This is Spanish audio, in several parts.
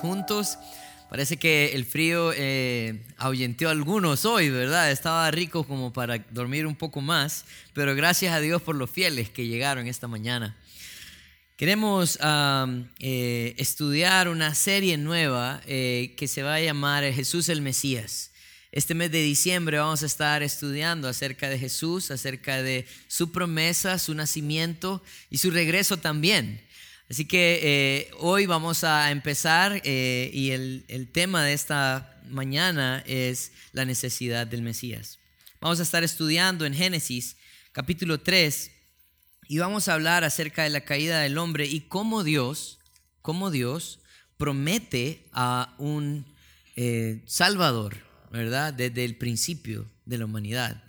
juntos. Parece que el frío eh, ahuyentó a algunos hoy, ¿verdad? Estaba rico como para dormir un poco más, pero gracias a Dios por los fieles que llegaron esta mañana. Queremos eh, estudiar una serie nueva eh, que se va a llamar Jesús el Mesías. Este mes de diciembre vamos a estar estudiando acerca de Jesús, acerca de su promesa, su nacimiento y su regreso también. Así que eh, hoy vamos a empezar eh, y el, tema de esta mañana es la necesidad del Mesías. Vamos a estar estudiando en Génesis capítulo 3 y vamos a hablar acerca de la caída del hombre y cómo Dios, cómo Dios promete a un eh, Salvador, ¿verdad? Desde el principio de la humanidad.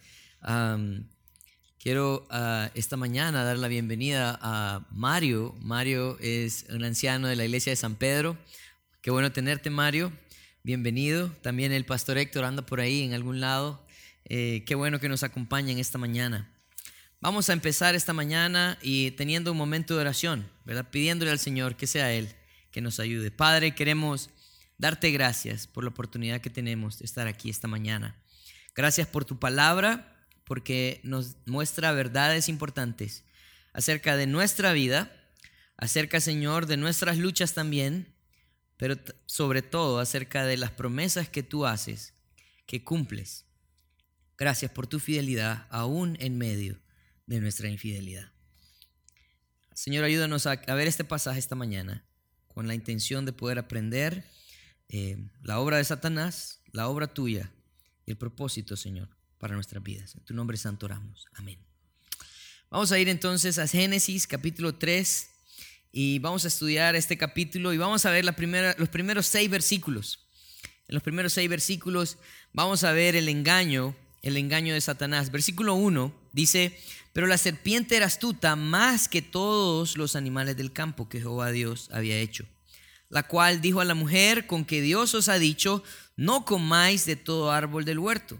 Quiero uh, esta mañana dar la bienvenida a Mario. Mario es un anciano de la iglesia de San Pedro. Qué bueno tenerte, Mario. Bienvenido. También el pastor Héctor anda por ahí en algún lado. Eh, qué bueno que nos acompañen esta mañana. Vamos a empezar esta mañana y teniendo un momento de oración, ¿verdad? Pidiéndole al Señor que sea Él que nos ayude. Padre, queremos darte gracias por la oportunidad que tenemos de estar aquí esta mañana. Gracias por tu palabra porque nos muestra verdades importantes acerca de nuestra vida, acerca, Señor, de nuestras luchas también, pero sobre todo acerca de las promesas que tú haces, que cumples. Gracias por tu fidelidad aún en medio de nuestra infidelidad. Señor, ayúdanos a, ver este pasaje esta mañana con la intención de poder aprender eh, la obra de Satanás, la obra tuya y el propósito, Señor, para nuestras vidas. En tu nombre santo oramos. Amén. Vamos a ir entonces a Génesis capítulo 3 y vamos a estudiar este capítulo y vamos a ver la primera, los primeros seis versículos. En los primeros seis versículos vamos a ver el engaño, el engaño de Satanás. Versículo 1 dice, pero la serpiente era astuta más que todos los animales del campo que Jehová Dios había hecho, la cual dijo a la mujer, con que Dios os ha dicho, no comáis de todo árbol del huerto.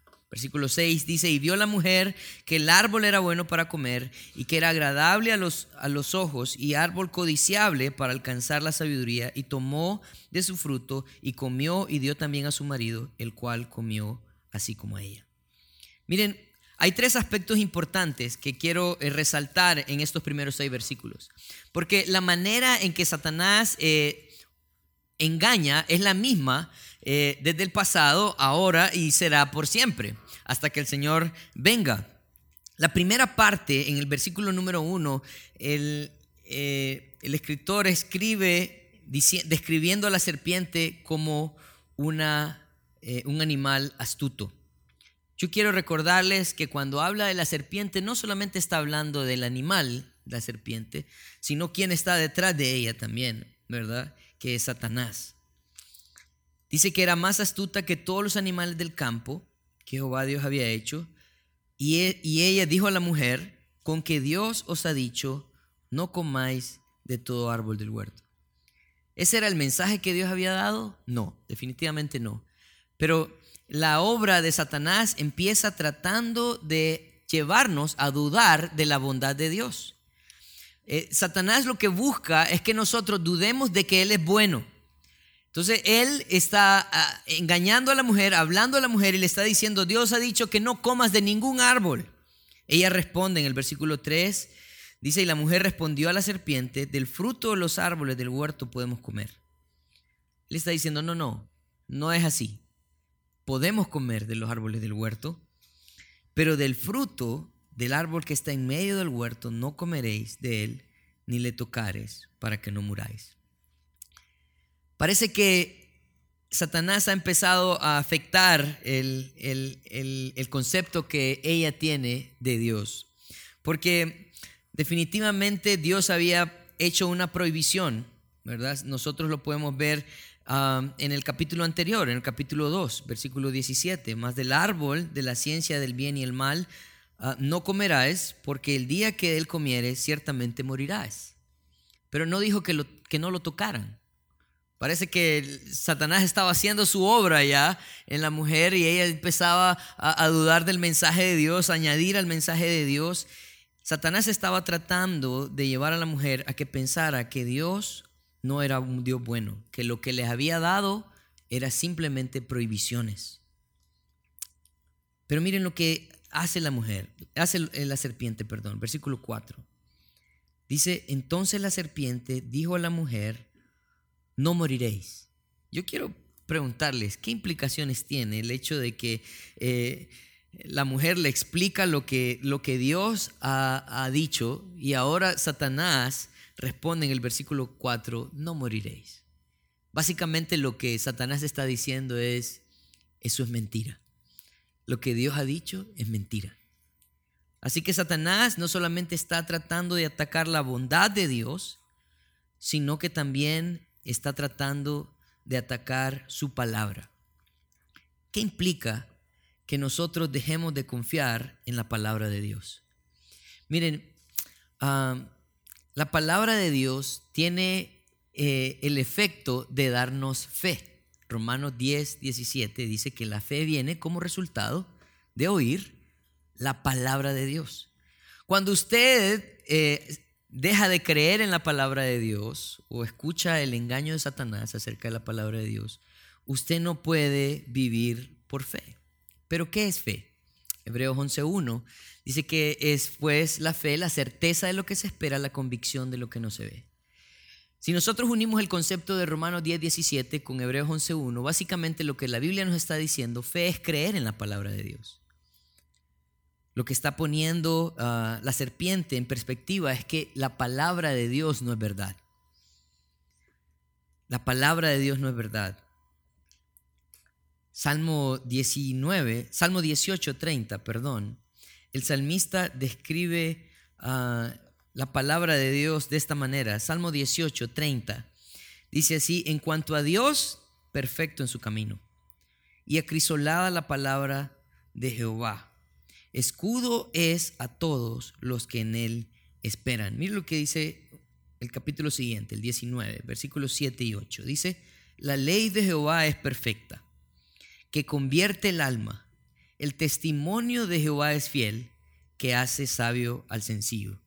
Versículo 6 dice, y vio la mujer que el árbol era bueno para comer y que era agradable a los, a los ojos y árbol codiciable para alcanzar la sabiduría, y tomó de su fruto y comió y dio también a su marido, el cual comió así como a ella. Miren, hay tres aspectos importantes que quiero eh, resaltar en estos primeros seis versículos, porque la manera en que Satanás eh, engaña es la misma eh, desde el pasado, ahora y será por siempre, hasta que el Señor venga. La primera parte, en el versículo número uno, el, eh, escritor escribe describiendo a la serpiente como una, eh, un animal astuto. Yo quiero recordarles que cuando habla de la serpiente no solamente está hablando del animal, la serpiente, sino quien está detrás de ella también, ¿verdad? Que es Satanás. Dice que era más astuta que todos los animales del campo que Jehová Dios había hecho. Y, e, y ella dijo a la mujer, con que Dios os ha dicho, no comáis de todo árbol del huerto. ¿Ese era el mensaje que Dios había dado? No, definitivamente no. Pero la obra de Satanás empieza tratando de llevarnos a dudar de la bondad de Dios. Eh, Satanás lo que busca es que nosotros dudemos de que Él es bueno. Entonces él está ah, engañando a la mujer, hablando a la mujer y le está diciendo, Dios ha dicho que no comas de ningún árbol. Ella responde en el versículo 3, dice, y la mujer respondió a la serpiente, del fruto de los árboles del huerto podemos comer. Él está diciendo, no, no, no es así. Podemos comer de los árboles del huerto, pero del fruto del árbol que está en medio del huerto no comeréis de él, ni le tocares para que no muráis. Parece que Satanás ha empezado a afectar el, concepto que ella tiene de Dios. Porque definitivamente Dios había hecho una prohibición, ¿verdad? Nosotros lo podemos ver ah, en el capítulo anterior, en el capítulo 2, versículo 17, más del árbol de la ciencia del bien y el mal ah, no comerás, porque el día que él comiere ciertamente morirás. Pero no dijo que, que no lo tocaran. Parece que Satanás estaba haciendo su obra ya en la mujer y ella empezaba a, dudar del mensaje de Dios, a añadir al mensaje de Dios. Satanás estaba tratando de llevar a la mujer a que pensara que Dios no era un Dios bueno, que lo que les había dado era simplemente prohibiciones. Pero miren lo que hace la mujer, hace la serpiente, perdón, versículo 4. Dice, entonces la serpiente dijo a la mujer, no moriréis. Yo quiero preguntarles, ¿qué implicaciones tiene el hecho de que eh, la mujer le explica lo que, lo que Dios ha, ha dicho y ahora Satanás responde en el versículo 4, no moriréis. Básicamente lo que Satanás está diciendo es, eso es mentira. Lo que Dios ha dicho es mentira. Así que Satanás no solamente está tratando de atacar la bondad de Dios, sino que también está tratando de atacar su palabra. ¿Qué implica que nosotros dejemos de confiar en la palabra de Dios? Miren, uh, la palabra de Dios tiene eh, el efecto de darnos fe. Romanos 10, 17 dice que la fe viene como resultado de oír la palabra de Dios. Cuando usted eh, deja de creer en la palabra de Dios o escucha el engaño de Satanás acerca de la palabra de Dios, usted no puede vivir por fe. ¿Pero qué es fe? Hebreos 11.1 dice que es pues la fe, la certeza de lo que se espera, la convicción de lo que no se ve. Si nosotros unimos el concepto de Romanos 10.17 con Hebreos 11.1, básicamente lo que la Biblia nos está diciendo, fe es creer en la palabra de Dios. Lo que está poniendo ah, la serpiente en perspectiva es que la palabra de Dios no es verdad. La palabra de Dios no es verdad. Salmo 19, Salmo 18, 30, perdón. El salmista describe ah, la palabra de Dios de esta manera. Salmo 18, 30. Dice así, en cuanto a Dios, perfecto en su camino. Y acrisolada la palabra de Jehová. Escudo es a todos los que en él esperan. Mire lo que dice el capítulo siguiente, el 19, versículos 7 y 8. Dice, la ley de Jehová es perfecta que convierte el alma. El testimonio de Jehová es fiel, que hace sabio al sencillo.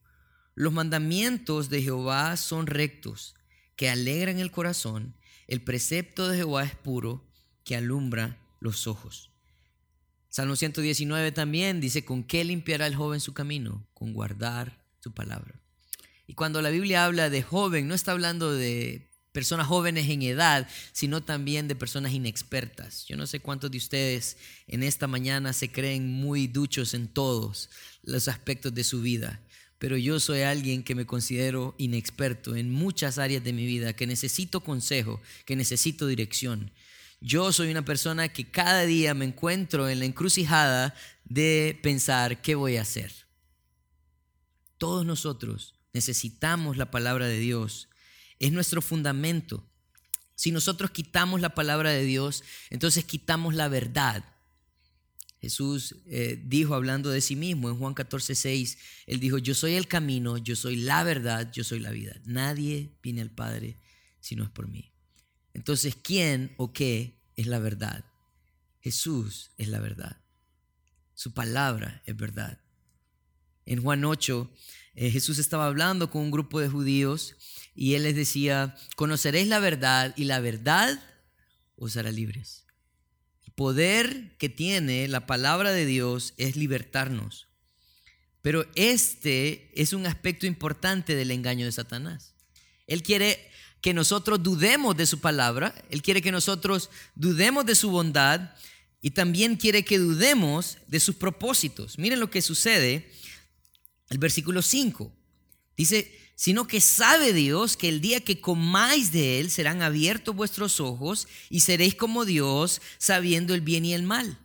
Los mandamientos de Jehová son rectos, que alegran el corazón. El precepto de Jehová es puro, que alumbra los ojos. Salmo 119 también dice, ¿con qué limpiará el joven su camino? Con guardar su palabra. Y cuando la Biblia habla de joven, no está hablando de personas jóvenes en edad, sino también de personas inexpertas. Yo no sé cuántos de ustedes en esta mañana se creen muy duchos en todos los aspectos de su vida, pero yo soy alguien que me considero inexperto en muchas áreas de mi vida, que necesito consejo, que necesito dirección. Yo soy una persona que cada día me encuentro en la encrucijada de pensar qué voy a hacer. Todos nosotros necesitamos la palabra de Dios es nuestro fundamento. Si nosotros quitamos la palabra de Dios, entonces quitamos la verdad. Jesús eh, dijo hablando de sí mismo en Juan 14, 6, Él dijo, yo soy el camino, yo soy la verdad, yo soy la vida. Nadie viene al Padre si no es por mí. Entonces, ¿quién o qué es la verdad? Jesús es la verdad. Su palabra es verdad. En Juan 8, eh, Jesús estaba hablando con un grupo de judíos y él les decía, conoceréis la verdad y la verdad os hará libres. El poder que tiene la palabra de Dios es libertarnos. Pero este es un aspecto importante del engaño de Satanás. Él quiere que nosotros dudemos de su palabra, Él quiere que nosotros dudemos de su bondad y también quiere que dudemos de sus propósitos. Miren lo que sucede. El versículo 5 dice, sino que sabe Dios que el día que comáis de él serán abiertos vuestros ojos y seréis como Dios sabiendo el bien y el mal.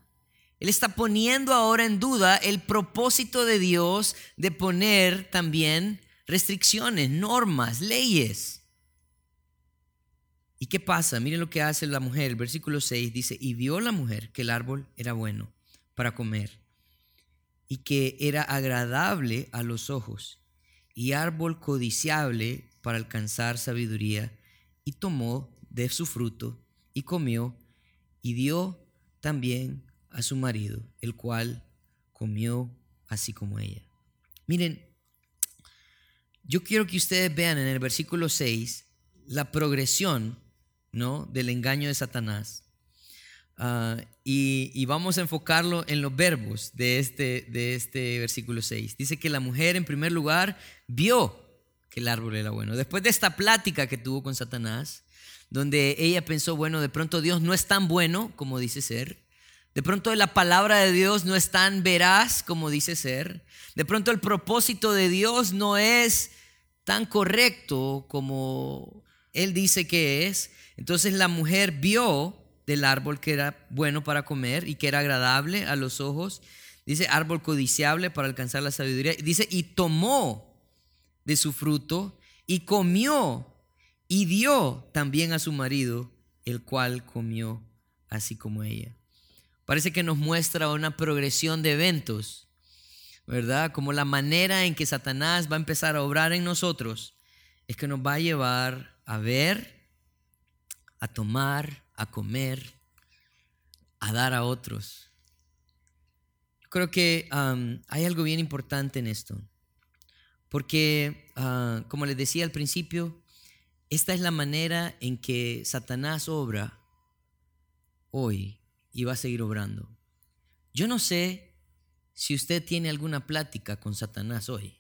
Él está poniendo ahora en duda el propósito de Dios de poner también restricciones, normas, leyes. ¿Y qué pasa? Miren lo que hace la mujer. El versículo 6 dice, y vio la mujer que el árbol era bueno para comer y que era agradable a los ojos y árbol codiciable para alcanzar sabiduría y tomó de su fruto y comió y dio también a su marido, el cual comió así como ella. Miren, yo quiero que ustedes vean en el versículo 6 la progresión ¿no? del engaño de Satanás. Ah, y, vamos a enfocarlo en los verbos de este, de este versículo 6. Dice que la mujer en primer lugar vio que el árbol era bueno. Después de esta plática que tuvo con Satanás, donde ella pensó, bueno, de pronto Dios no es tan bueno como dice ser. De pronto la palabra de Dios no es tan veraz como dice ser. De pronto el propósito de Dios no es tan correcto como Él dice que es. Entonces la mujer vio del árbol que era bueno para comer y que era agradable a los ojos. Dice árbol codiciable para alcanzar la sabiduría. Dice, y tomó de su fruto y comió y dio también a su marido, el cual comió así como ella. Parece que nos muestra una progresión de eventos, ¿verdad? Como la manera en que Satanás va a empezar a obrar en nosotros es que nos va a llevar a ver, a tomar, a comer, a dar a otros. Creo que hay algo bien importante en esto, porque ah, como les decía al principio, esta es la manera en que Satanás obra hoy y va a seguir obrando. Yo no sé si usted tiene alguna plática con Satanás hoy,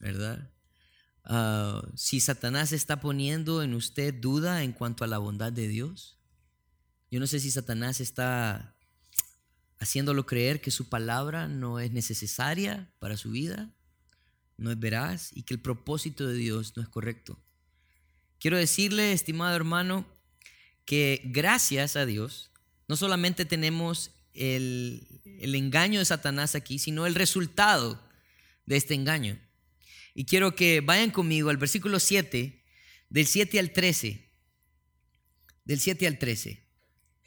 ¿verdad? Ah, si Satanás está poniendo en usted duda en cuanto a la bondad de Dios. Yo no sé si Satanás está haciéndolo creer que su palabra no es necesaria para su vida, no es veraz y que el propósito de Dios no es correcto. Quiero decirle, estimado hermano, que gracias a Dios, no solamente tenemos el, engaño de Satanás aquí, sino el resultado de este engaño. Y quiero que vayan conmigo al versículo 7, del 7 al 13. Del 7 al 13.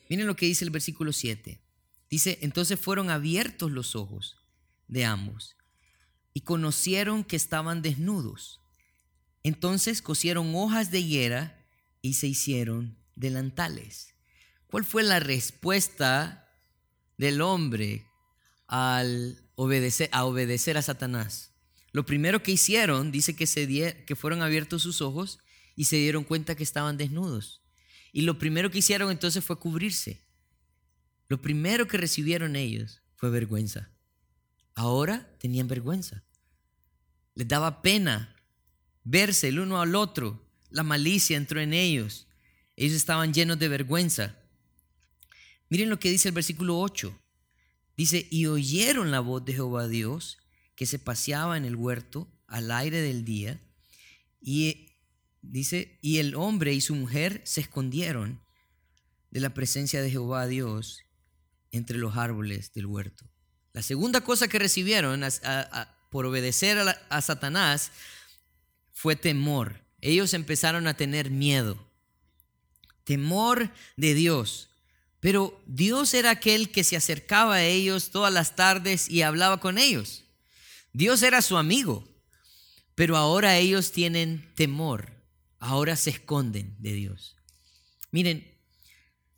Miren lo que dice el versículo 7. Dice, entonces fueron abiertos los ojos de ambos y conocieron que estaban desnudos. Entonces cosieron hojas de higuera y se hicieron delantales. ¿Cuál fue la respuesta del hombre al obedecer a, obedecer a Satanás? Lo primero que hicieron, dice que, se que fueron abiertos sus ojos y se dieron cuenta que estaban desnudos. Y lo primero que hicieron entonces fue cubrirse. Lo primero que recibieron ellos fue vergüenza. Ahora tenían vergüenza. Les daba pena verse el uno al otro. La malicia entró en ellos. Ellos estaban llenos de vergüenza. Miren lo que dice el versículo 8. Dice, y oyeron la voz de Jehová Dios que se paseaba en el huerto al aire del día. Y dice, y el hombre y su mujer se escondieron de la presencia de Jehová Dios entre los árboles del huerto. La segunda cosa que recibieron por obedecer a Satanás fue temor. Ellos empezaron a tener miedo. Temor de Dios. Pero Dios era aquel que se acercaba a ellos todas las tardes y hablaba con ellos. Dios era su amigo. Pero ahora ellos tienen temor. Ahora se esconden de Dios. Miren,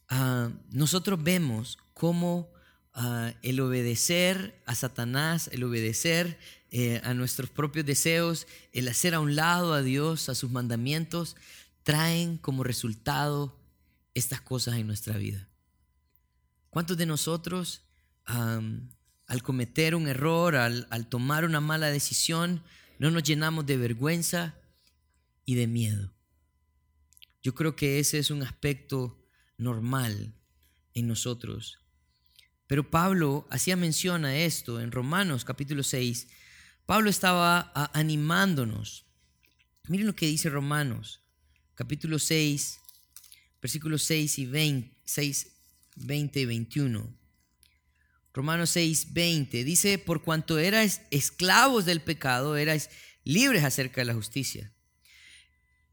ah, nosotros vemos cómo ah, el obedecer a Satanás, el obedecer eh, a nuestros propios deseos, el hacer a un lado a Dios, a sus mandamientos, traen como resultado estas cosas en nuestra vida. ¿Cuántos de nosotros al cometer un error, al, al tomar una mala decisión, no nos llenamos de vergüenza y de miedo? Yo creo que ese es un aspecto normal en nosotros. Pero Pablo hacía mención a esto en Romanos capítulo 6, Pablo estaba animándonos. Miren lo que dice Romanos, capítulo 6, versículos 6 y 20, 6, 20 y 21. Romanos 6, 20 dice, por cuanto erais esclavos del pecado, erais libres acerca de la justicia.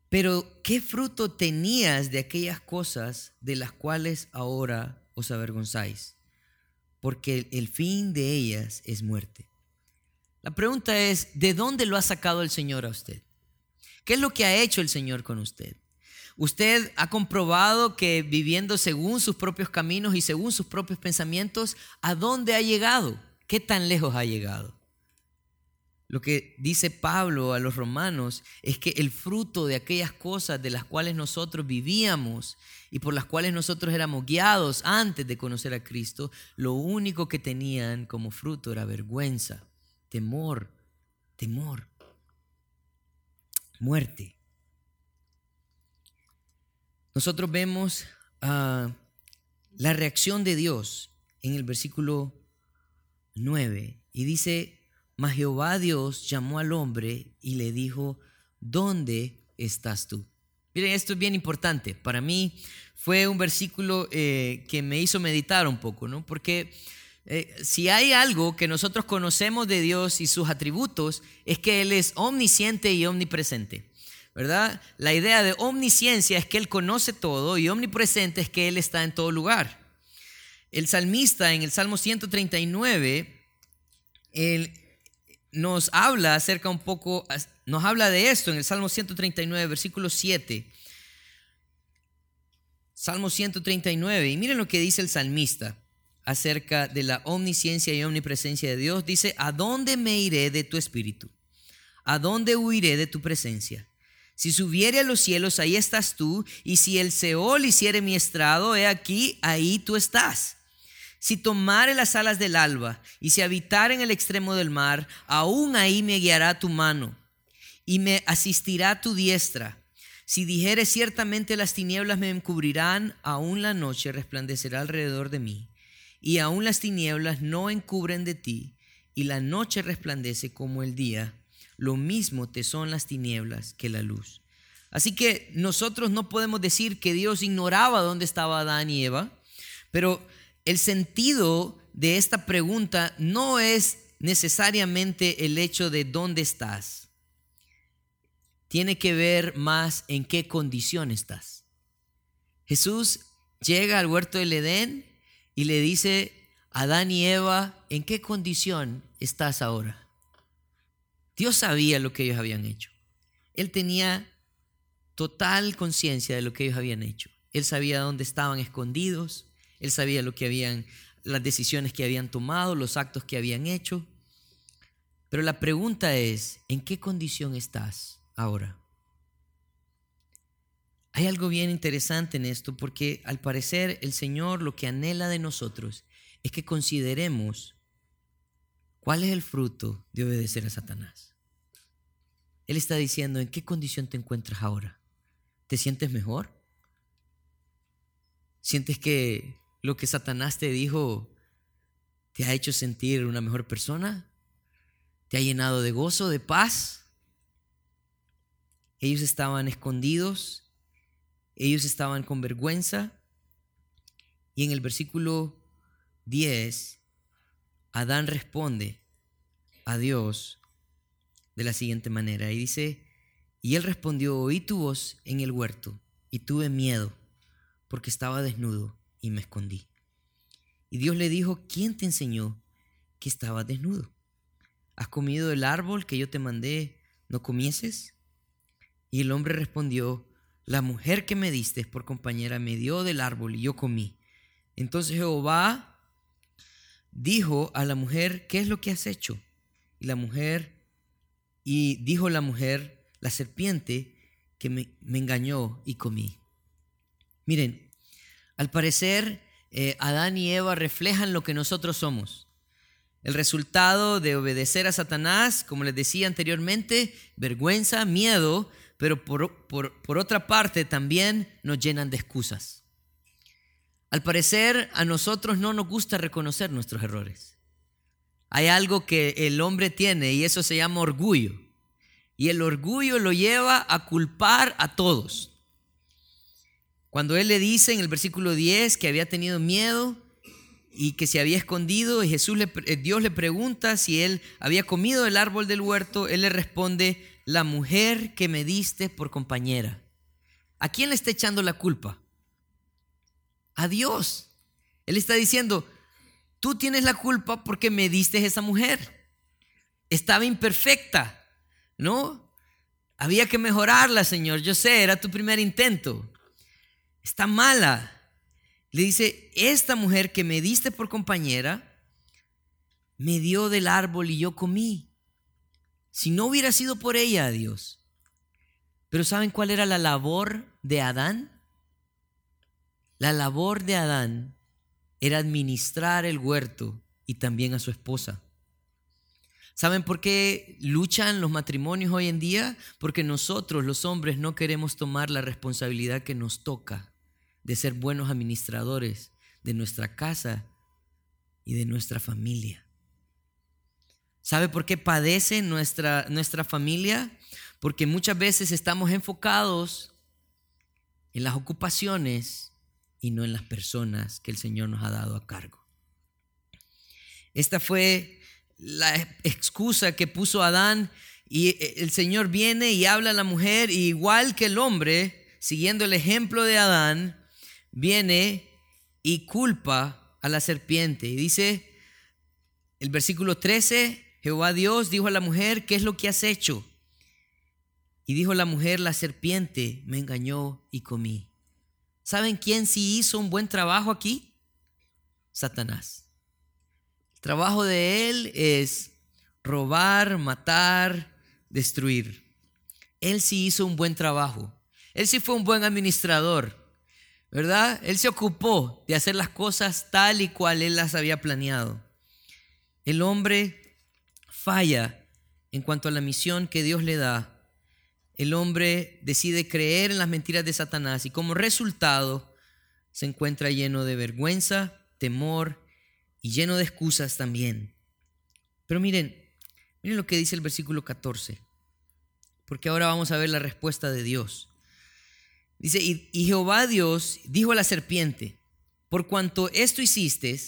Pero ¿qué fruto tenías de aquellas cosas de las cuales ahora os avergonzáis? Porque el fin de ellas es muerte. La pregunta es, ¿de dónde lo ha sacado el Señor a usted? ¿Qué es lo que ha hecho el Señor con usted? Usted ha comprobado que viviendo según sus propios caminos y según sus propios pensamientos, ¿a dónde ha llegado? ¿Qué tan lejos ha llegado? Lo que dice Pablo a los romanos es que el fruto de aquellas cosas de las cuales nosotros vivíamos y por las cuales nosotros éramos guiados antes de conocer a Cristo, lo único que tenían como fruto era vergüenza, temor, temor, muerte. Nosotros vemos ah, la reacción de Dios en el versículo 9 y dice, mas Jehová Dios llamó al hombre y le dijo, ¿dónde estás tú? Miren, esto es bien importante. Para mí fue un versículo eh, que me hizo meditar un poco, ¿no? Porque eh, si hay algo que nosotros conocemos de Dios y sus atributos, es que Él es omnisciente y omnipresente. ¿Verdad? La idea de omnisciencia es que Él conoce todo y omnipresente es que Él está en todo lugar. El salmista en el Salmo 139, él nos habla acerca un poco, nos habla de esto en el Salmo 139, versículo 7. Salmo 139, y miren lo que dice el salmista acerca de la omnisciencia y omnipresencia de Dios. Dice, ¿a dónde me iré de tu espíritu? ¿A dónde huiré de tu presencia? Si subiere a los cielos, ahí estás tú, y si el Seol hiciere mi estrado, he aquí, ahí tú estás. Si tomare las alas del alba, y si habitar en el extremo del mar, aún ahí me guiará tu mano, y me asistirá tu diestra. Si dijere ciertamente las tinieblas me encubrirán, aún la noche resplandecerá alrededor de mí, y aún las tinieblas no encubren de ti, y la noche resplandece como el día lo mismo te son las tinieblas que la luz. Así que nosotros no podemos decir que Dios ignoraba dónde estaba Adán y Eva, pero el sentido de esta pregunta no es necesariamente el hecho de dónde estás. Tiene que ver más en qué condición estás. Jesús llega al huerto del Edén y le dice a Adán y Eva, ¿en qué condición estás ahora? Dios sabía lo que ellos habían hecho. Él tenía total conciencia de lo que ellos habían hecho. Él sabía dónde estaban escondidos, él sabía lo que habían las decisiones que habían tomado, los actos que habían hecho. Pero la pregunta es, ¿en qué condición estás ahora? Hay algo bien interesante en esto porque al parecer el Señor lo que anhela de nosotros es que consideremos cuál es el fruto de obedecer a Satanás. Él está diciendo, ¿en qué condición te encuentras ahora? ¿Te sientes mejor? ¿Sientes que lo que Satanás te dijo te ha hecho sentir una mejor persona? ¿Te ha llenado de gozo, de paz? Ellos estaban escondidos, ellos estaban con vergüenza. Y en el versículo 10, Adán responde a Dios de la siguiente manera. Y dice, y él respondió, oí tu voz en el huerto y tuve miedo porque estaba desnudo y me escondí. Y Dios le dijo, ¿quién te enseñó que estabas desnudo? ¿Has comido el árbol que yo te mandé, no comieses? Y el hombre respondió, la mujer que me diste por compañera me dio del árbol y yo comí. Entonces Jehová dijo a la mujer, ¿qué es lo que has hecho? Y la mujer y dijo la mujer, la serpiente, que me, engañó y comí. Miren, al parecer eh, Adán y Eva reflejan lo que nosotros somos. El resultado de obedecer a Satanás, como les decía anteriormente, vergüenza, miedo, pero por, por, otra parte también nos llenan de excusas. Al parecer a nosotros no nos gusta reconocer nuestros errores hay algo que el hombre tiene y eso se llama orgullo. Y el orgullo lo lleva a culpar a todos. Cuando él le dice en el versículo 10 que había tenido miedo y que se había escondido, y Jesús eh, Dios le pregunta si él había comido el árbol del huerto, él le responde, la mujer que me diste por compañera. ¿A quién le está echando la culpa? A Dios. Él está diciendo, tú tienes la culpa porque me diste esa mujer. Estaba imperfecta, ¿no? Había que mejorarla, Señor. Yo sé, era tu primer intento. Está mala. Le dice, esta mujer que me diste por compañera, me dio del árbol y yo comí. Si no hubiera sido por ella, Dios. Pero ¿saben cuál era la labor de Adán? La labor de Adán era administrar el huerto y también a su esposa. ¿Saben por qué luchan los matrimonios hoy en día? Porque nosotros, los hombres, no queremos tomar la responsabilidad que nos toca de ser buenos administradores de nuestra casa y de nuestra familia. ¿Sabe por qué padece nuestra, nuestra familia? Porque muchas veces estamos enfocados en las ocupaciones y no en las personas que el Señor nos ha dado a cargo. Esta fue la excusa que puso Adán y el Señor viene y habla a la mujer y igual que el hombre, siguiendo el ejemplo de Adán, viene y culpa a la serpiente. Y dice el versículo 13, Jehová Dios dijo a la mujer, ¿qué es lo que has hecho? Y dijo la mujer, la serpiente me engañó y comí. ¿Saben quién sí hizo un buen trabajo aquí? Satanás. El trabajo de él es robar, matar, destruir. Él sí hizo un buen trabajo. Él sí fue un buen administrador, ¿verdad? Él se ocupó de hacer las cosas tal y cual él las había planeado. El hombre falla en cuanto a la misión que Dios le da, el hombre decide creer en las mentiras de Satanás y como resultado se encuentra lleno de vergüenza, temor y lleno de excusas también. Pero miren, miren lo que dice el versículo 14, porque ahora vamos a ver la respuesta de Dios. Dice, y, Jehová Dios dijo a la serpiente, por cuanto esto hiciste,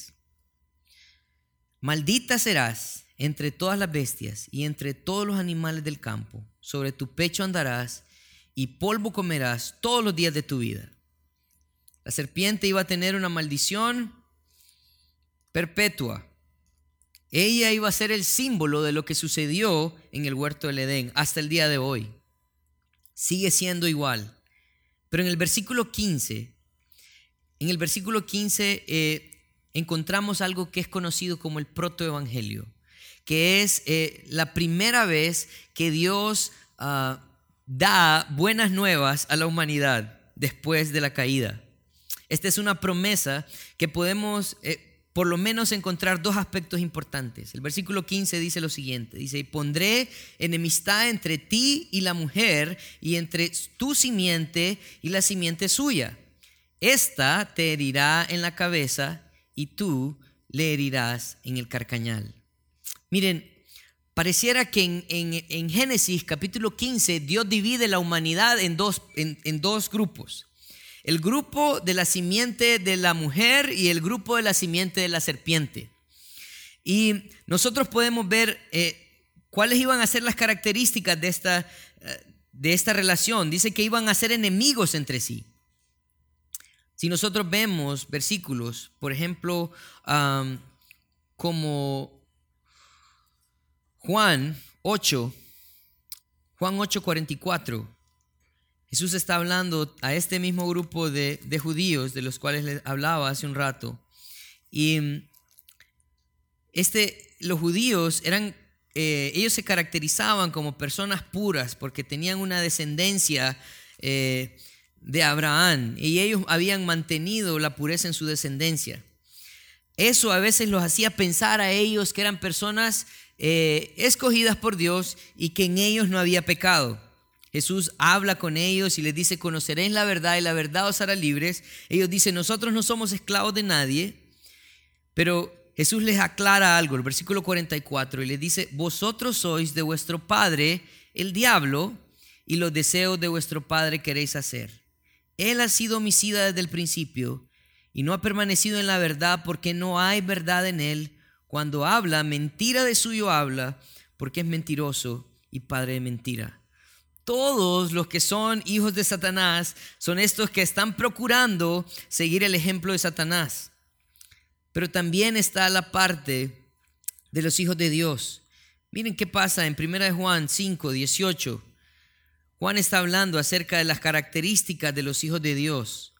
maldita serás entre todas las bestias y entre todos los animales del campo. Sobre tu pecho andarás y polvo comerás todos los días de tu vida. La serpiente iba a tener una maldición perpetua. Ella iba a ser el símbolo de lo que sucedió en el huerto del Edén hasta el día de hoy. Sigue siendo igual. Pero en el versículo 15, en el versículo 15 eh, encontramos algo que es conocido como el protoevangelio que es eh, la primera vez que Dios ah, da buenas nuevas a la humanidad después de la caída. Esta es una promesa que podemos eh, por lo menos encontrar dos aspectos importantes. El versículo 15 dice lo siguiente, dice, y pondré enemistad entre ti y la mujer y entre tu simiente y la simiente suya. Esta te herirá en la cabeza y tú le herirás en el carcañal. Miren, pareciera que en, Génesis capítulo 15 Dios divide la humanidad en dos, en, dos grupos. El grupo de la simiente de la mujer y el grupo de la simiente de la serpiente. Y nosotros podemos ver eh, cuáles iban a ser las características de esta, eh, de esta relación. Dice que iban a ser enemigos entre sí. Si nosotros vemos versículos, por ejemplo, como Juan 8, Juan 8, 44. Jesús está hablando a este mismo grupo de, judíos de los cuales les hablaba hace un rato. Y este, los judíos eran, eh, ellos se caracterizaban como personas puras porque tenían una descendencia eh, de Abraham y ellos habían mantenido la pureza en su descendencia. Eso a veces los hacía pensar a ellos que eran personas eh, escogidas por Dios y que en ellos no había pecado. Jesús habla con ellos y les dice, conoceréis la verdad y la verdad os hará libres. Ellos dicen, nosotros no somos esclavos de nadie, pero Jesús les aclara algo, el versículo 44, y les dice, vosotros sois de vuestro padre el diablo y los deseos de vuestro padre queréis hacer. Él ha sido homicida desde el principio y no ha permanecido en la verdad porque no hay verdad en él. Cuando habla, mentira de suyo habla porque es mentiroso y padre de mentira. Todos los que son hijos de Satanás son estos que están procurando seguir el ejemplo de Satanás. Pero también está la parte de los hijos de Dios. Miren qué pasa en 1 Juan 5, 18. Juan está hablando acerca de las características de los hijos de Dios.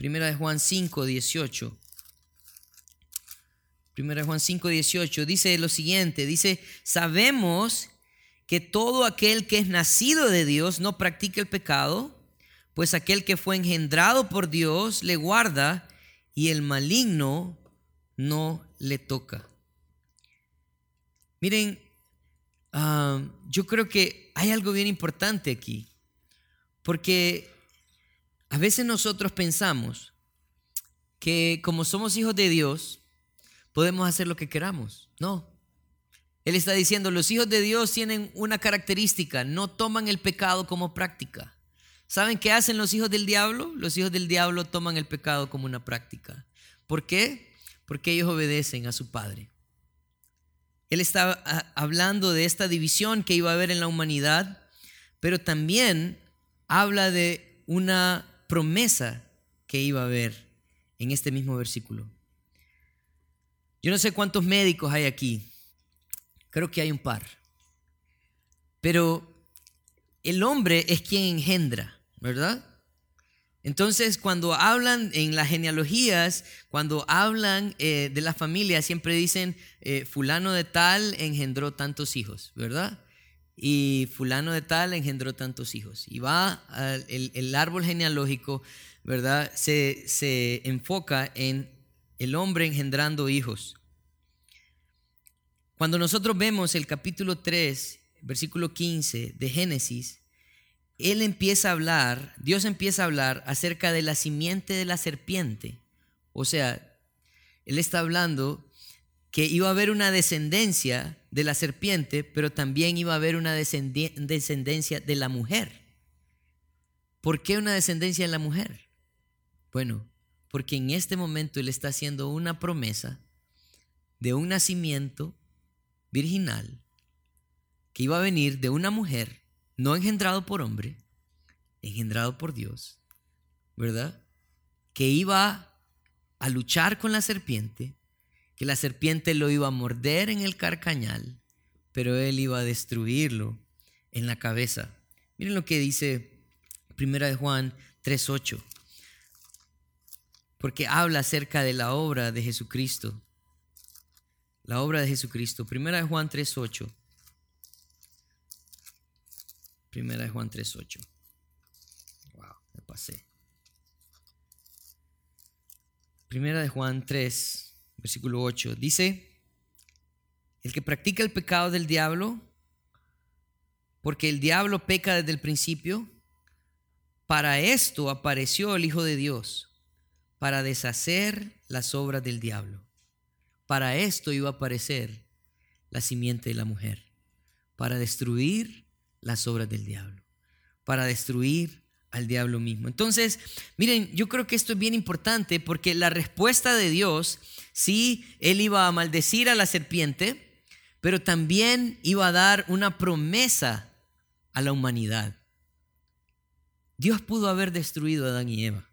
1 Juan 5, 18. 1 Juan 5, 18 dice lo siguiente, dice, sabemos que todo aquel que es nacido de Dios no practica el pecado, pues aquel que fue engendrado por Dios le guarda y el maligno no le toca. Miren, ah, yo creo que hay algo bien importante aquí, porque a veces nosotros pensamos que como somos hijos de Dios, podemos hacer lo que queramos. No. Él está diciendo, los hijos de Dios tienen una característica, no toman el pecado como práctica. ¿Saben qué hacen los hijos del diablo? Los hijos del diablo toman el pecado como una práctica. ¿Por qué? Porque ellos obedecen a su padre. Él estaba ah, hablando de esta división que iba a haber en la humanidad, pero también habla de una promesa que iba a haber en este mismo versículo. Yo no sé cuántos médicos hay aquí, creo que hay un par, pero el hombre es quien engendra, ¿verdad? Entonces, cuando hablan en las genealogías, cuando hablan eh, de la familia, siempre dicen, eh, fulano de tal engendró tantos hijos, ¿verdad? Y fulano de tal engendró tantos hijos. Y va el, el, árbol genealógico, ¿verdad? Se, se enfoca en el hombre engendrando hijos. Cuando nosotros vemos el capítulo 3, versículo 15 de Génesis, él empieza a hablar, Dios empieza a hablar acerca de la simiente de la serpiente. O sea, Él está hablando que iba a haber una descendencia de la serpiente, pero también iba a haber una descendencia de la mujer. ¿Por qué una descendencia de la mujer? Bueno, porque en este momento Él está haciendo una promesa de un nacimiento virginal que iba a venir de una mujer no engendrado por hombre, engendrado por Dios, ¿verdad? Que iba a luchar con la serpiente, que la serpiente lo iba a morder en el carcañal, pero él iba a destruirlo en la cabeza. Miren lo que dice Primera de Juan 3:8. Porque habla acerca de la obra de Jesucristo. La obra de Jesucristo. Primera de Juan 3:8. Primera de Juan 3.8. Wow, me pasé. Primera de Juan 3, versículo 8. Dice, el que practica el pecado del diablo, porque el diablo peca desde el principio, para esto apareció el Hijo de Dios, para deshacer las obras del diablo. Para esto iba a aparecer la simiente de la mujer, para destruir las obras del diablo, para destruir al diablo mismo. Entonces, miren, yo creo que esto es bien importante porque la respuesta de Dios, sí, él iba a maldecir a la serpiente, pero también iba a dar una promesa a la humanidad. Dios pudo haber destruido a Adán y Eva.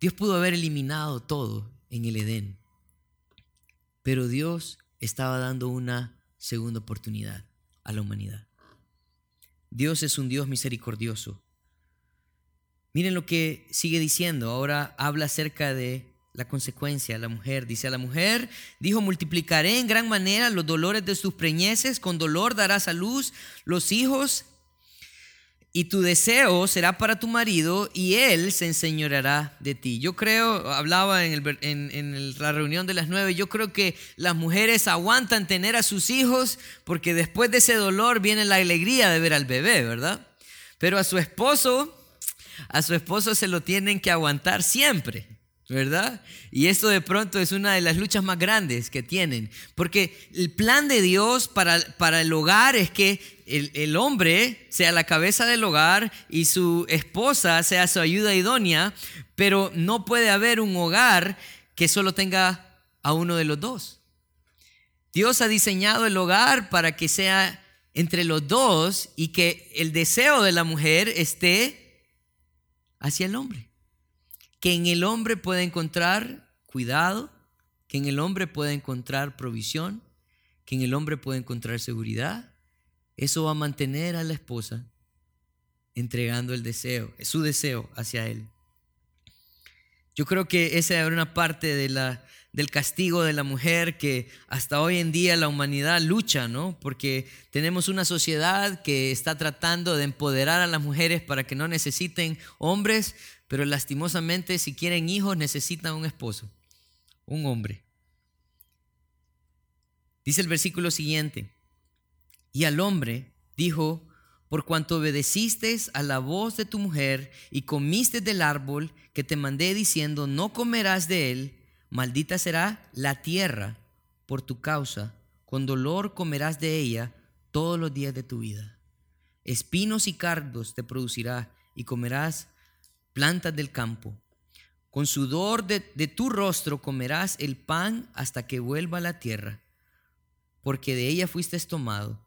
Dios pudo haber eliminado todo en el Edén. Pero Dios estaba dando una segunda oportunidad a la humanidad. Dios es un Dios misericordioso. Miren lo que sigue diciendo. Ahora habla acerca de la consecuencia. La mujer dice a la mujer, dijo, multiplicaré en gran manera los dolores de sus preñeces, con dolor darás a luz los hijos y tu deseo será para tu marido y él se enseñoreará de ti. Yo creo, hablaba en, la reunión de las nueve, yo creo que las mujeres aguantan tener a sus hijos porque después de ese dolor viene la alegría de ver al bebé, ¿verdad? Pero a su esposo, a su esposo se lo tienen que aguantar siempre. ¿Verdad? Y esto de pronto es una de las luchas más grandes que tienen, porque el plan de Dios para, para el hogar es que el, el, hombre sea la cabeza del hogar y su esposa sea su ayuda idónea, pero no puede haber un hogar que solo tenga a uno de los dos. Dios ha diseñado el hogar para que sea entre los dos y que el deseo de la mujer esté hacia el hombre. Que en el hombre pueda encontrar cuidado, que en el hombre pueda encontrar provisión, que en el hombre pueda encontrar seguridad. Eso va a mantener a la esposa entregando el deseo, su deseo hacia él. Yo creo que esa era una parte de la del castigo de la mujer que hasta hoy en día la humanidad lucha, ¿no? Porque tenemos una sociedad que está tratando de empoderar a las mujeres para que no necesiten hombres, pero lastimosamente si quieren hijos necesitan un esposo, un hombre. Dice el versículo siguiente, y al hombre dijo, por cuanto obedeciste a la voz de tu mujer y comiste del árbol que te mandé diciendo, no comerás de él, Maldita será la tierra por tu causa, con dolor comerás de ella todos los días de tu vida. Espinos y cardos te producirá y comerás plantas del campo. Con sudor de, tu rostro comerás el pan hasta que vuelva a la tierra, porque de ella fuiste tomado,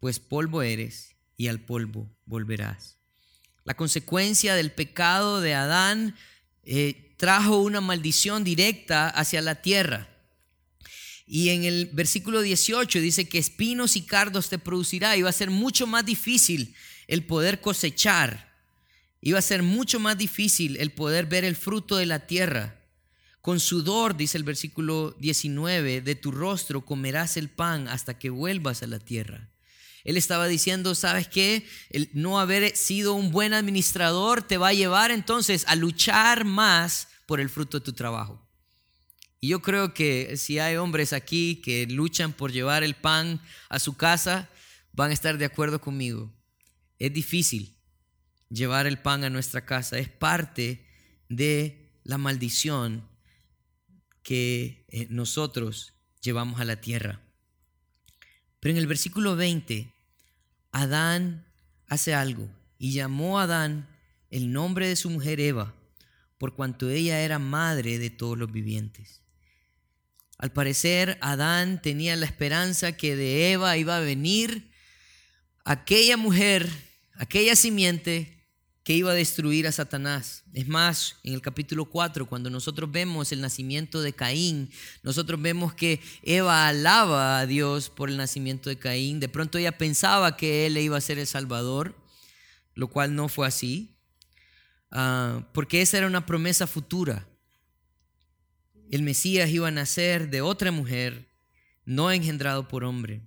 pues polvo eres y al polvo volverás. La consecuencia del pecado de Adán eh, trajo una maldición directa hacia la tierra. Y en el versículo 18 dice que espinos y cardos te producirá. Iba a ser mucho más difícil el poder cosechar. Iba a ser mucho más difícil el poder ver el fruto de la tierra. Con sudor, dice el versículo 19, de tu rostro comerás el pan hasta que vuelvas a la tierra. Él estaba diciendo, ¿sabes qué? El no haber sido un buen administrador te va a llevar entonces a luchar más por el fruto de tu trabajo. Y yo creo que si hay hombres aquí que luchan por llevar el pan a su casa, van a estar de acuerdo conmigo. Es difícil llevar el pan a nuestra casa. Es parte de la maldición que eh, nosotros llevamos a la tierra. Pero en el versículo 20, Adán hace algo y llamó a Adán el nombre de su mujer Eva, por cuanto ella era madre de todos los vivientes. Al parecer, Adán tenía la esperanza que de Eva iba a venir aquella mujer, aquella simiente que iba a destruir a Satanás. Es más, en el capítulo 4, cuando nosotros vemos el nacimiento de Caín, nosotros vemos que Eva alaba a Dios por el nacimiento de Caín. De pronto ella pensaba que él iba a ser el Salvador, lo cual no fue así, ah, porque esa era una promesa futura. El Mesías iba a nacer de otra mujer, no engendrado por hombre.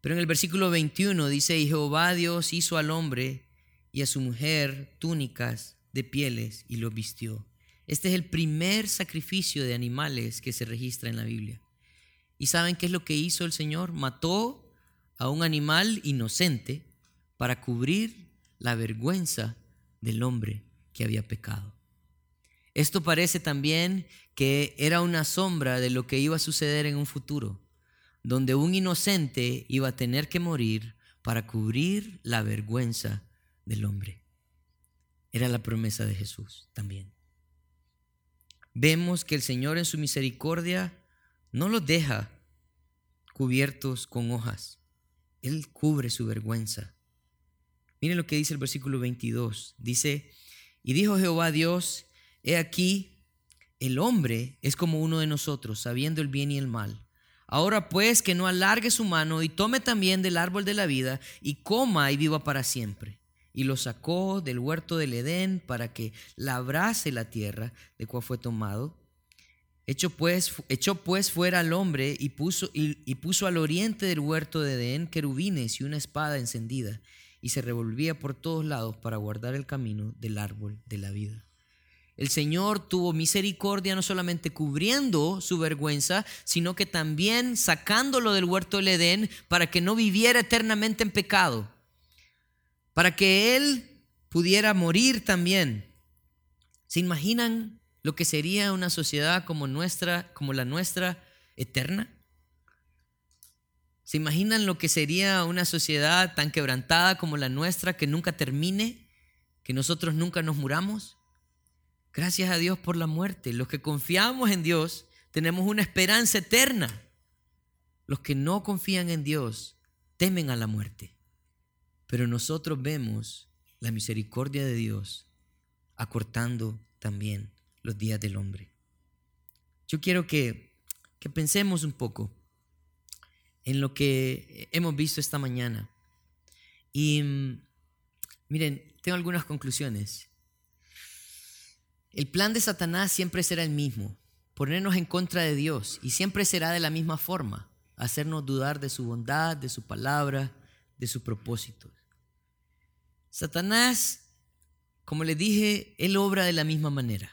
Pero en el versículo 21 dice, y Jehová Dios hizo al hombre y a su mujer túnicas de pieles y lo vistió. Este es el primer sacrificio de animales que se registra en la Biblia. ¿Y saben qué es lo que hizo el Señor? Mató a un animal inocente para cubrir la vergüenza del hombre que había pecado. Esto parece también que era una sombra de lo que iba a suceder en un futuro, donde un inocente iba a tener que morir para cubrir la vergüenza del hombre. Era la promesa de Jesús también. Vemos que el Señor en su misericordia no los deja cubiertos con hojas. Él cubre su vergüenza. Miren lo que dice el versículo 22. Dice, y dijo Jehová Dios, he aquí, el hombre es como uno de nosotros, sabiendo el bien y el mal. Ahora pues que no alargue su mano y tome también del árbol de la vida y coma y viva para siempre y lo sacó del huerto del Edén para que labrase la tierra de cual fue tomado. Echó pues, echó pues fuera al hombre y puso, y, puso al oriente del huerto de Edén querubines y una espada encendida, y se revolvía por todos lados para guardar el camino del árbol de la vida. El Señor tuvo misericordia no solamente cubriendo su vergüenza, sino que también sacándolo del huerto del Edén para que no viviera eternamente en pecado para que Él pudiera morir también. ¿Se imaginan lo que sería una sociedad como nuestra, como la nuestra, eterna? ¿Se imaginan lo que sería una sociedad tan quebrantada como la nuestra que nunca termine, que nosotros nunca nos muramos? Gracias a Dios por la muerte. Los que confiamos en Dios tenemos una esperanza eterna. los que no confían en Dios temen a la muerte, pero nosotros vemos la misericordia de Dios acortando también los días del hombre. Yo quiero que, que pensemos un poco en lo que hemos visto esta mañana. Y mm, miren, tengo algunas conclusiones. El plan de Satanás siempre será el mismo, ponernos en contra de Dios, y siempre será de la misma forma, hacernos dudar de su bondad, de su palabra, de su propósito. Satanás, como le dije, él obra de la misma manera.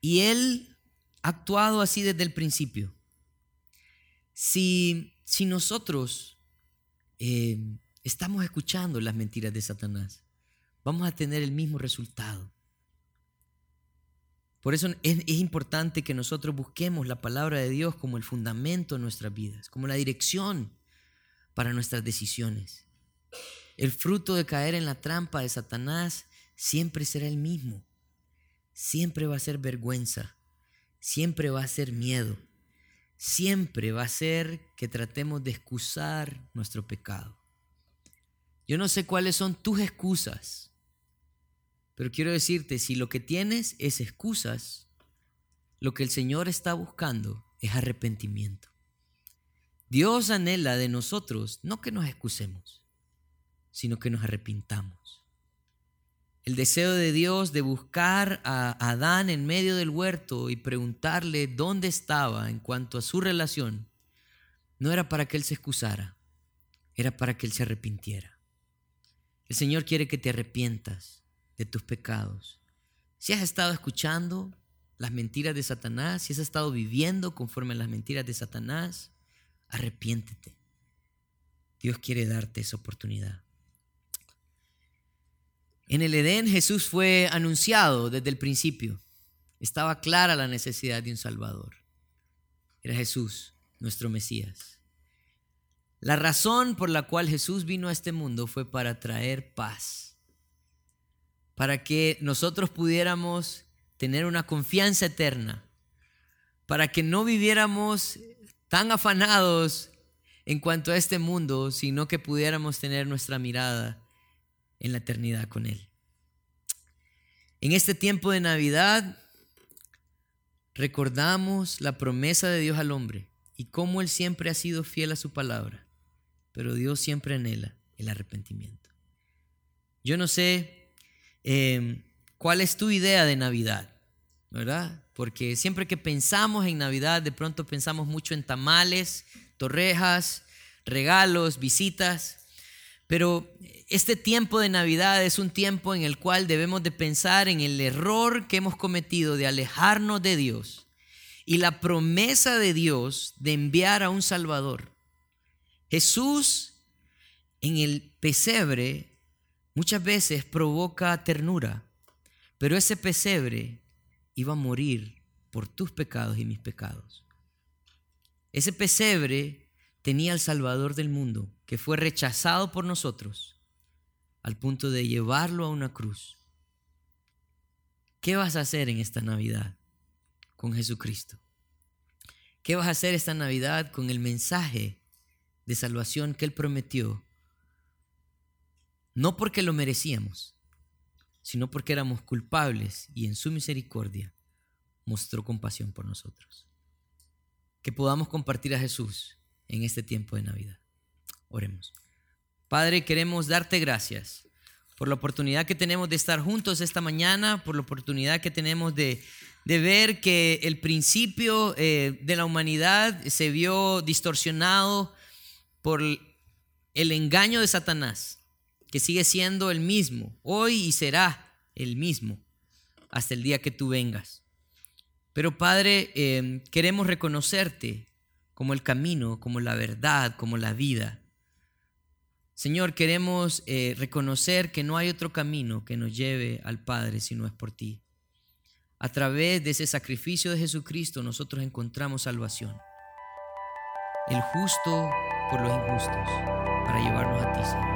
Y él ha actuado así desde el principio. Si, nosotros eh, estamos escuchando las mentiras de Satanás, vamos a tener el mismo resultado. Por eso es, es, importante que nosotros busquemos la palabra de Dios como el fundamento de nuestras vidas, como la dirección para nuestras decisiones. El fruto de caer en la trampa de Satanás siempre será el mismo. Siempre va a ser vergüenza, siempre va a ser miedo, siempre va a ser que tratemos de excusar nuestro pecado. Yo no sé cuáles son tus excusas, pero quiero decirte, si lo que tienes es excusas, lo que el Señor está buscando es arrepentimiento. Dios anhela de nosotros no que nos excusemos, sino que nos arrepintamos. El deseo de Dios de buscar a Adán en medio del huerto y preguntarle dónde estaba en cuanto a su relación, no era para que él se excusara, era para que él se arrepintiera. El Señor quiere que te arrepientas de tus pecados. Si has estado escuchando las mentiras de Satanás, si has estado viviendo conforme a las mentiras de Satanás, arrepiéntete. Dios quiere darte esa oportunidad. En el Edén Jesús fue anunciado desde el principio. Estaba clara la necesidad de un Salvador. Era Jesús, nuestro Mesías. La razón por la cual Jesús vino a este mundo fue para traer paz, para que nosotros pudiéramos tener una confianza eterna, para que no viviéramos tan afanados en cuanto a este mundo, sino que pudiéramos tener nuestra mirada en la eternidad con Él. En este tiempo de Navidad recordamos la promesa de Dios al hombre y cómo Él siempre ha sido fiel a su palabra pero Dios siempre anhela el arrepentimiento. Yo no sé em, cuál es tu idea de Navidad, ¿verdad? Porque siempre que pensamos en Navidad, de pronto pensamos mucho en tamales, torrejas, regalos, visitas, pero este tiempo de Navidad es un tiempo en el cual debemos de pensar en el error que hemos cometido de alejarnos de Dios y la promesa de Dios de enviar a un Salvador. Jesús en el pesebre muchas veces provoca ternura, pero ese pesebre iba a morir por tus pecados y mis pecados. Ese pesebre tenía al Salvador del mundo, que fue rechazado por nosotros, al punto de llevarlo a una cruz. ¿Qué vas a hacer en esta Navidad con Jesucristo? ¿Qué vas a hacer esta Navidad con el mensaje de salvación que Él prometió, no porque lo merecíamos, sino porque éramos culpables y en su misericordia mostró compasión por nosotros. Que podamos compartir a Jesús en este tiempo de Navidad. Oremos. Padre, queremos darte gracias por la oportunidad que tenemos de estar juntos esta mañana, por la oportunidad que tenemos de, ver que el principio eh, de la humanidad se vio distorsionado por el engaño de Satanás, que sigue siendo el mismo hoy y será el mismo hasta el día que tú vengas. Pero Padre, em, queremos reconocerte como el camino, como la verdad, como la vida. Señor, queremos eh, reconocer que no hay otro camino que nos lleve al Padre si no es por ti. A través de ese sacrificio de Jesucristo nosotros encontramos salvación. El justo por los injustos, para llevarnos a ti, Señor.